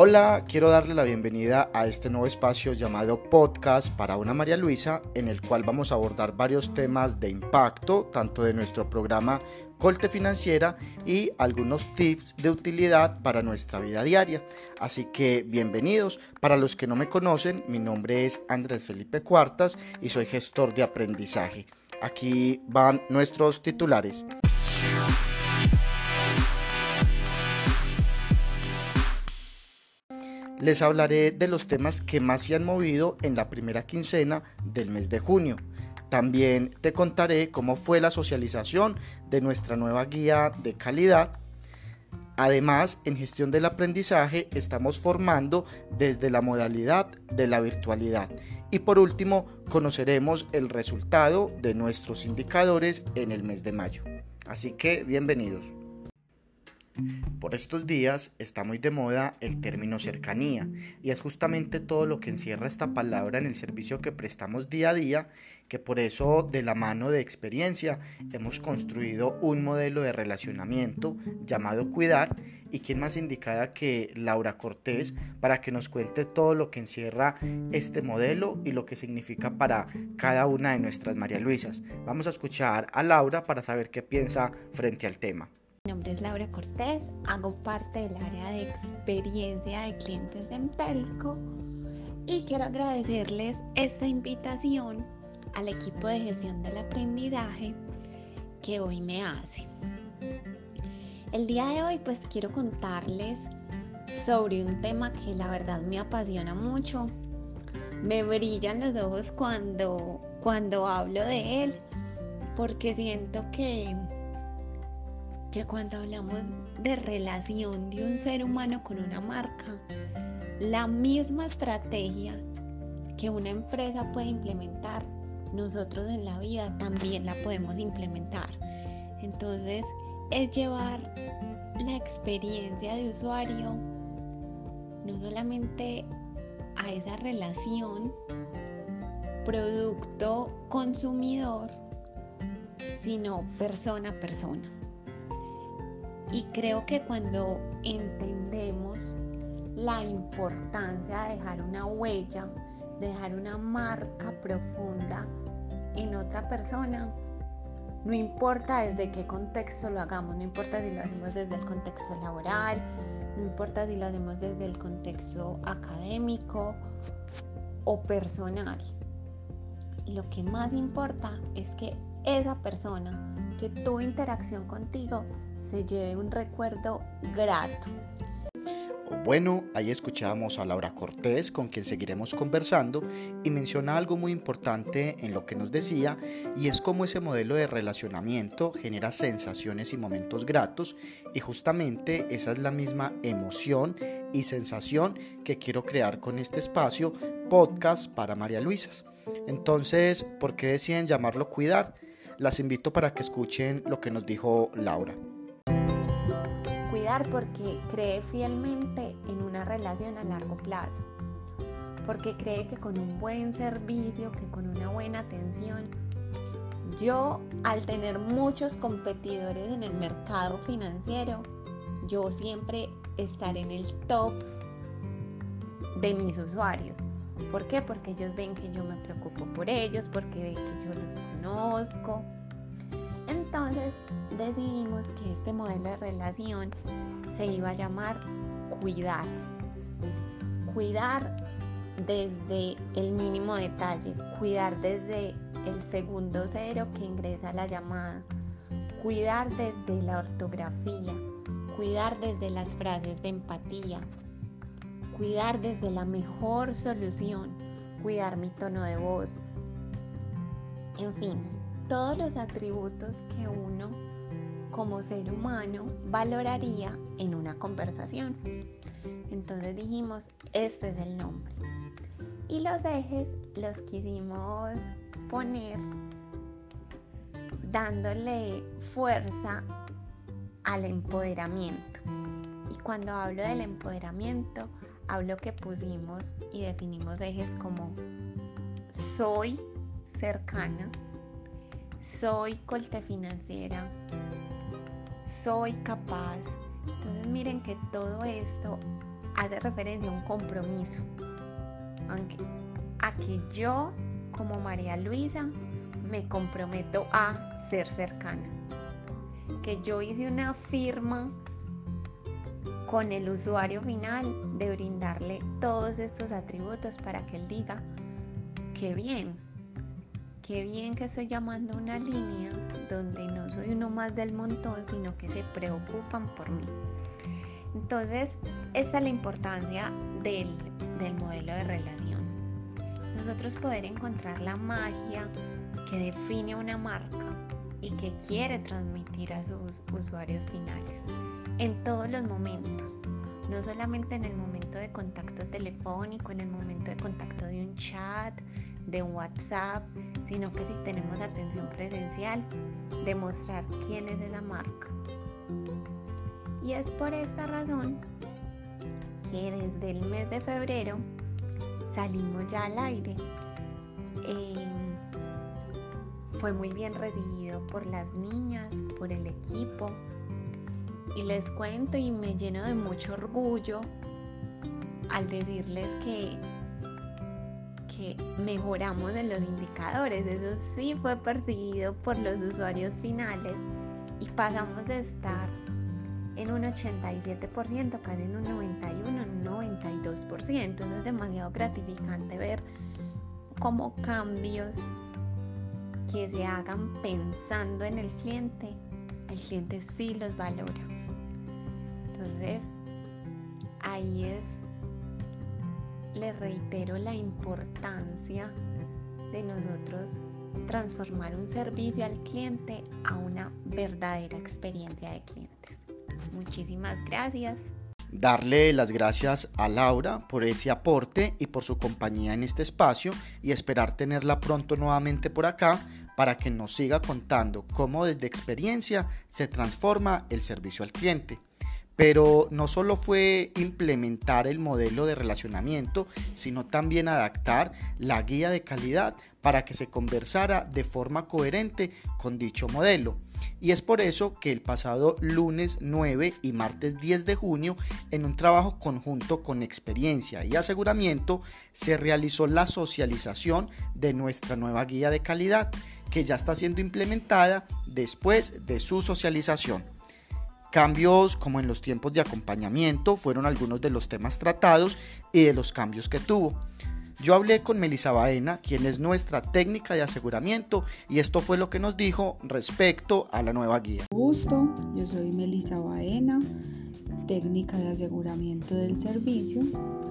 Hola, quiero darle la bienvenida a este nuevo espacio llamado Podcast para una María Luisa, en el cual vamos a abordar varios temas de impacto, tanto de nuestro programa Colte Financiera y algunos tips de utilidad para nuestra vida diaria. Así que bienvenidos. Para los que no me conocen, mi nombre es Andrés Felipe Cuartas y soy gestor de aprendizaje. Aquí van nuestros titulares. Les hablaré de los temas que más se han movido en la primera quincena del mes de junio. También te contaré cómo fue la socialización de nuestra nueva guía de calidad. Además, en gestión del aprendizaje estamos formando desde la modalidad de la virtualidad. Y por último, conoceremos el resultado de nuestros indicadores en el mes de mayo. Así que bienvenidos. Por estos días está muy de moda el término cercanía y es justamente todo lo que encierra esta palabra en el servicio que prestamos día a día, que por eso de la mano de experiencia hemos construido un modelo de relacionamiento llamado Cuidar y quién más indicada que Laura Cortés para que nos cuente todo lo que encierra este modelo y lo que significa para cada una de nuestras María Luisas. Vamos a escuchar a Laura para saber qué piensa frente al tema. Es Laura Cortés, hago parte del área de experiencia de clientes de Entelco y quiero agradecerles esta invitación al equipo de gestión del aprendizaje que hoy me hace. El día de hoy pues quiero contarles sobre un tema que la verdad me apasiona mucho. Me brillan los ojos cuando, cuando hablo de él porque siento que que cuando hablamos de relación de un ser humano con una marca, la misma estrategia que una empresa puede implementar, nosotros en la vida también la podemos implementar. Entonces es llevar la experiencia de usuario no solamente a esa relación producto consumidor, sino persona persona. Y creo que cuando entendemos la importancia de dejar una huella, de dejar una marca profunda en otra persona, no importa desde qué contexto lo hagamos, no importa si lo hacemos desde el contexto laboral, no importa si lo hacemos desde el contexto académico o personal. Lo que más importa es que esa persona que tuvo interacción contigo se lleve un recuerdo grato. Bueno, ahí escuchábamos a Laura Cortés, con quien seguiremos conversando, y menciona algo muy importante en lo que nos decía, y es cómo ese modelo de relacionamiento genera sensaciones y momentos gratos, y justamente esa es la misma emoción y sensación que quiero crear con este espacio, podcast para María Luisas. Entonces, ¿por qué deciden llamarlo cuidar? Las invito para que escuchen lo que nos dijo Laura porque cree fielmente en una relación a largo plazo, porque cree que con un buen servicio, que con una buena atención, yo al tener muchos competidores en el mercado financiero, yo siempre estaré en el top de mis usuarios. ¿Por qué? Porque ellos ven que yo me preocupo por ellos, porque ven que yo los conozco, entonces decidimos que este modelo de relación se iba a llamar cuidar. Cuidar desde el mínimo detalle, cuidar desde el segundo cero que ingresa la llamada, cuidar desde la ortografía, cuidar desde las frases de empatía, cuidar desde la mejor solución, cuidar mi tono de voz, en fin, todos los atributos que uno como ser humano valoraría en una conversación. Entonces dijimos, este es el nombre. Y los ejes los quisimos poner dándole fuerza al empoderamiento. Y cuando hablo del empoderamiento, hablo que pusimos y definimos ejes como soy cercana, soy colte financiera, soy capaz. Entonces miren que todo esto hace referencia a un compromiso. A que yo, como María Luisa, me comprometo a ser cercana. Que yo hice una firma con el usuario final de brindarle todos estos atributos para que él diga, qué bien, qué bien que estoy llamando una línea donde no soy uno más del montón, sino que se preocupan por mí. Entonces, esa es la importancia del, del modelo de relación. Nosotros poder encontrar la magia que define una marca y que quiere transmitir a sus usuarios finales en todos los momentos, no solamente en el momento de contacto telefónico, en el momento de contacto de un chat, de un WhatsApp, sino que si tenemos atención presencial, demostrar quién es esa marca. Y es por esta razón que desde el mes de febrero salimos ya al aire. Em, fue muy bien recibido por las niñas, por el equipo. Y les cuento y me lleno de mucho orgullo al decirles que, mejoramos en los indicadores. Eso sí fue percibido por los usuarios finales y pasamos de estar en un 87%, casi en un 91, un 92%. Eso es demasiado gratificante ver cómo cambios que se hagan pensando en el cliente, el cliente sí los valora. Entonces, ahí es, le reitero la importancia de nosotros transformar un servicio al cliente a una verdadera experiencia de clientes. Muchísimas gracias. Darle las gracias a Laura por ese aporte y por su compañía en este espacio y esperar tenerla pronto nuevamente por acá para que nos siga contando cómo desde experiencia se transforma el servicio al cliente. Pero no solo fue implementar el modelo de relacionamiento, sino también adaptar la guía de calidad para que se conversara de forma coherente con dicho modelo. Y es por eso que el pasado lunes 9 y martes 10 de junio, en un trabajo conjunto con experiencia y aseguramiento, se realizó la socialización de nuestra nueva guía de calidad, que ya está siendo implementada después de su socialización. Cambios como en los tiempos de acompañamiento fueron algunos de los temas tratados y de los cambios que tuvo. Yo hablé con Melissa Baena, quien es nuestra técnica de aseguramiento, y esto fue lo que nos dijo respecto a la nueva guía. Gusto, yo soy Melissa Baena, técnica de aseguramiento del servicio.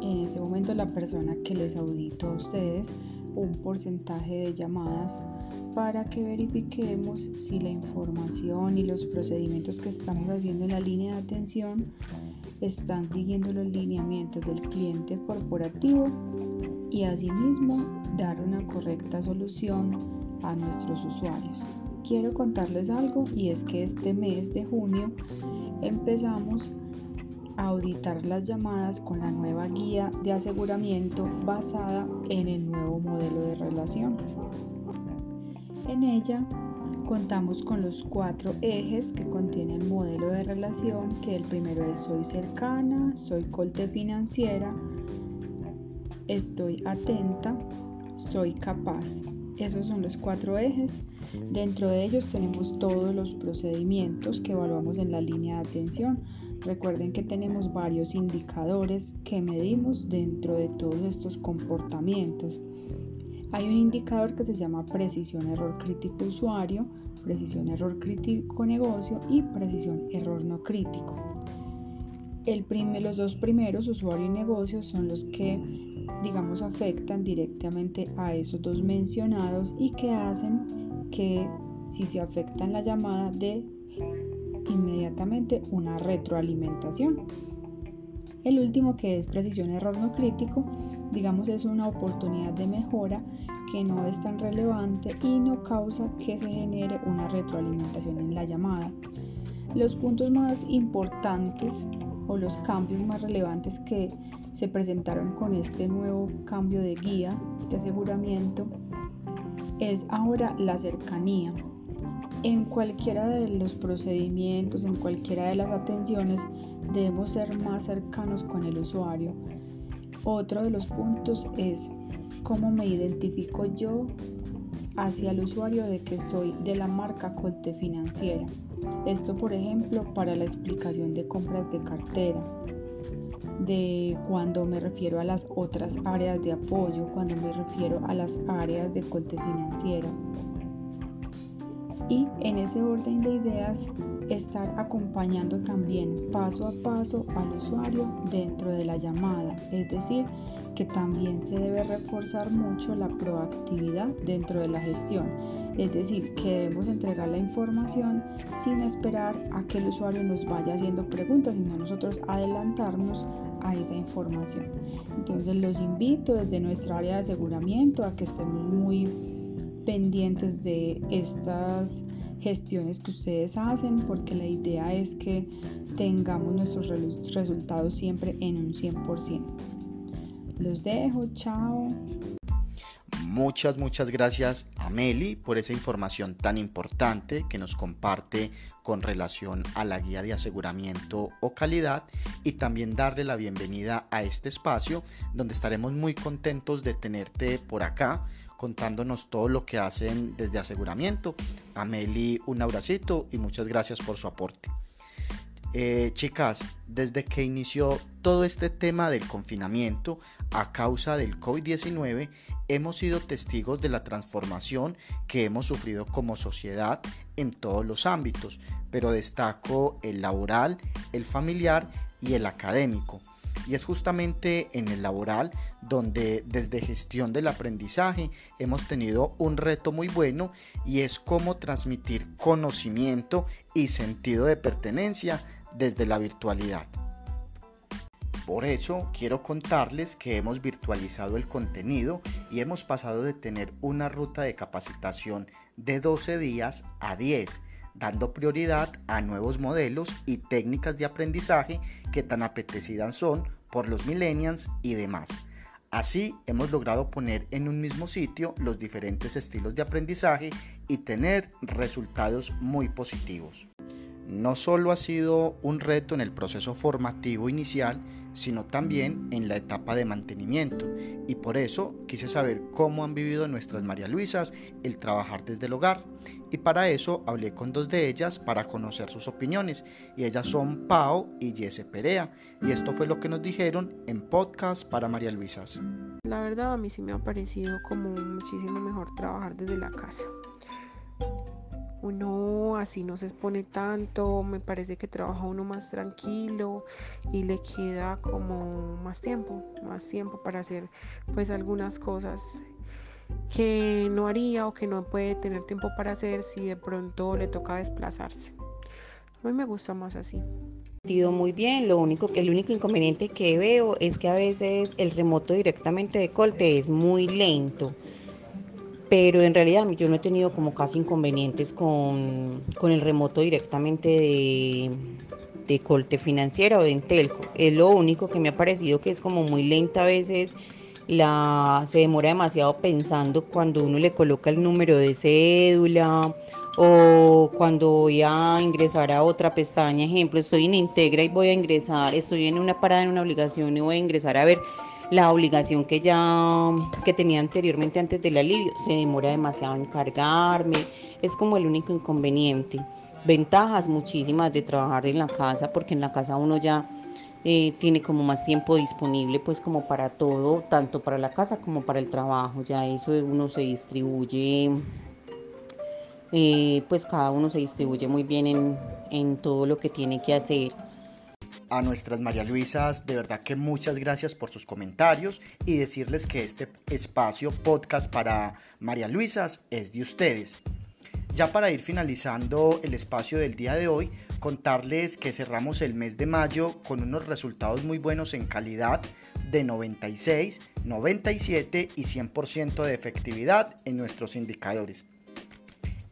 En este momento la persona que les audito a ustedes un porcentaje de llamadas para que verifiquemos si la información y los procedimientos que estamos haciendo en la línea de atención están siguiendo los lineamientos del cliente corporativo y asimismo dar una correcta solución a nuestros usuarios. Quiero contarles algo y es que este mes de junio empezamos a auditar las llamadas con la nueva guía de aseguramiento basada en el nuevo modelo de relación. En ella contamos con los cuatro ejes que contiene el modelo de relación, que el primero es soy cercana, soy colte financiera, estoy atenta, soy capaz. Esos son los cuatro ejes. Dentro de ellos tenemos todos los procedimientos que evaluamos en la línea de atención. Recuerden que tenemos varios indicadores que medimos dentro de todos estos comportamientos. Hay un indicador que se llama precisión error crítico usuario, precisión error crítico negocio y precisión error no crítico. El los dos primeros, usuario y negocio, son los que, digamos, afectan directamente a esos dos mencionados y que hacen que si se afecta en la llamada de inmediatamente una retroalimentación. El último que es precisión error no crítico, digamos es una oportunidad de mejora no es tan relevante y no causa que se genere una retroalimentación en la llamada. Los puntos más importantes o los cambios más relevantes que se presentaron con este nuevo cambio de guía de aseguramiento es ahora la cercanía. En cualquiera de los procedimientos, en cualquiera de las atenciones, debemos ser más cercanos con el usuario. Otro de los puntos es cómo me identifico yo hacia el usuario de que soy de la marca Colte Financiera. Esto, por ejemplo, para la explicación de compras de cartera, de cuando me refiero a las otras áreas de apoyo, cuando me refiero a las áreas de Colte Financiera y en ese orden de ideas estar acompañando también paso a paso al usuario dentro de la llamada, es decir, que también se debe reforzar mucho la proactividad dentro de la gestión, es decir, que debemos entregar la información sin esperar a que el usuario nos vaya haciendo preguntas, sino nosotros adelantarnos a esa información. Entonces los invito desde nuestra área de aseguramiento a que estemos muy pendientes de estas gestiones que ustedes hacen porque la idea es que tengamos nuestros resultados siempre en un 100%. Los dejo, chao. Muchas, muchas gracias a por esa información tan importante que nos comparte con relación a la guía de aseguramiento o calidad y también darle la bienvenida a este espacio donde estaremos muy contentos de tenerte por acá contándonos todo lo que hacen desde aseguramiento. A Meli un abracito y muchas gracias por su aporte. Eh, chicas, desde que inició todo este tema del confinamiento a causa del COVID-19, hemos sido testigos de la transformación que hemos sufrido como sociedad en todos los ámbitos, pero destaco el laboral, el familiar y el académico y es justamente en el laboral donde desde gestión del aprendizaje hemos tenido un reto muy bueno y es cómo transmitir conocimiento y sentido de pertenencia desde la virtualidad. Por eso quiero contarles que hemos virtualizado el contenido y hemos pasado de tener una ruta de capacitación de 12 días a 10 dando prioridad a nuevos modelos y técnicas de aprendizaje que tan apetecidas son por los millennials y demás. Así hemos logrado poner en un mismo sitio los diferentes estilos de aprendizaje y tener resultados muy positivos no solo ha sido un reto en el proceso formativo inicial, sino también en la etapa de mantenimiento. Y por eso quise saber cómo han vivido nuestras María Luisas el trabajar desde el hogar. Y para eso hablé con dos de ellas para conocer sus opiniones. Y ellas son Pau y Jesse Perea. Y esto fue lo que nos dijeron en podcast para María Luisas. La verdad a mí sí me ha parecido como muchísimo mejor trabajar desde la casa uno así no se expone tanto, me parece que trabaja uno más tranquilo y le queda como más tiempo, más tiempo para hacer pues algunas cosas que no haría o que no puede tener tiempo para hacer si de pronto le toca desplazarse. A mí me gusta más así. Muy bien, lo único, el único inconveniente que veo es que a veces el remoto directamente de Colte es muy lento pero en realidad yo no he tenido como casi inconvenientes con, el remoto directamente de, de Colte Financiera o de Intelco. Es lo único que me ha parecido que es como muy lenta a veces. La, se demora demasiado pensando cuando uno le coloca el número de cédula o cuando voy a ingresar a otra pestaña, ejemplo, estoy en Integra y voy a ingresar, estoy en una parada en una obligación y voy a ingresar a ver la obligación que ya que tenía anteriormente antes del alivio. Se demora demasiado en cargarme, es como el único inconveniente. Ventajas muchísimas de trabajar en la casa, porque en la casa uno ya eh, tiene como más tiempo disponible, pues como para todo, tanto para la casa como para el trabajo. Ya eso uno se distribuye, eh, pues cada uno se distribuye muy bien en, en todo lo que tiene que hacer a nuestras María Luisas, de verdad que muchas gracias por sus comentarios y decirles que este espacio podcast para María Luisas es de ustedes. Ya para ir finalizando el espacio del día de hoy, contarles que cerramos el mes de mayo con unos resultados muy buenos en calidad de 96, 97 y 100% de efectividad en nuestros indicadores.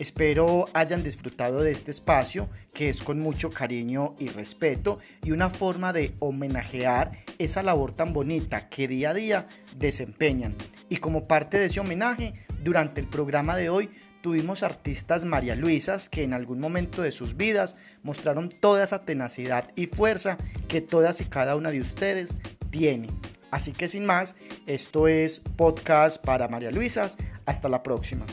Espero hayan disfrutado de este espacio que es con mucho cariño y respeto y una forma de homenajear esa labor tan bonita que día a día desempeñan. Y como parte de ese homenaje, durante el programa de hoy tuvimos artistas María Luisas que en algún momento de sus vidas mostraron toda esa tenacidad y fuerza que todas y cada una de ustedes tiene. Así que sin más, esto es podcast para María Luisas. Hasta la próxima.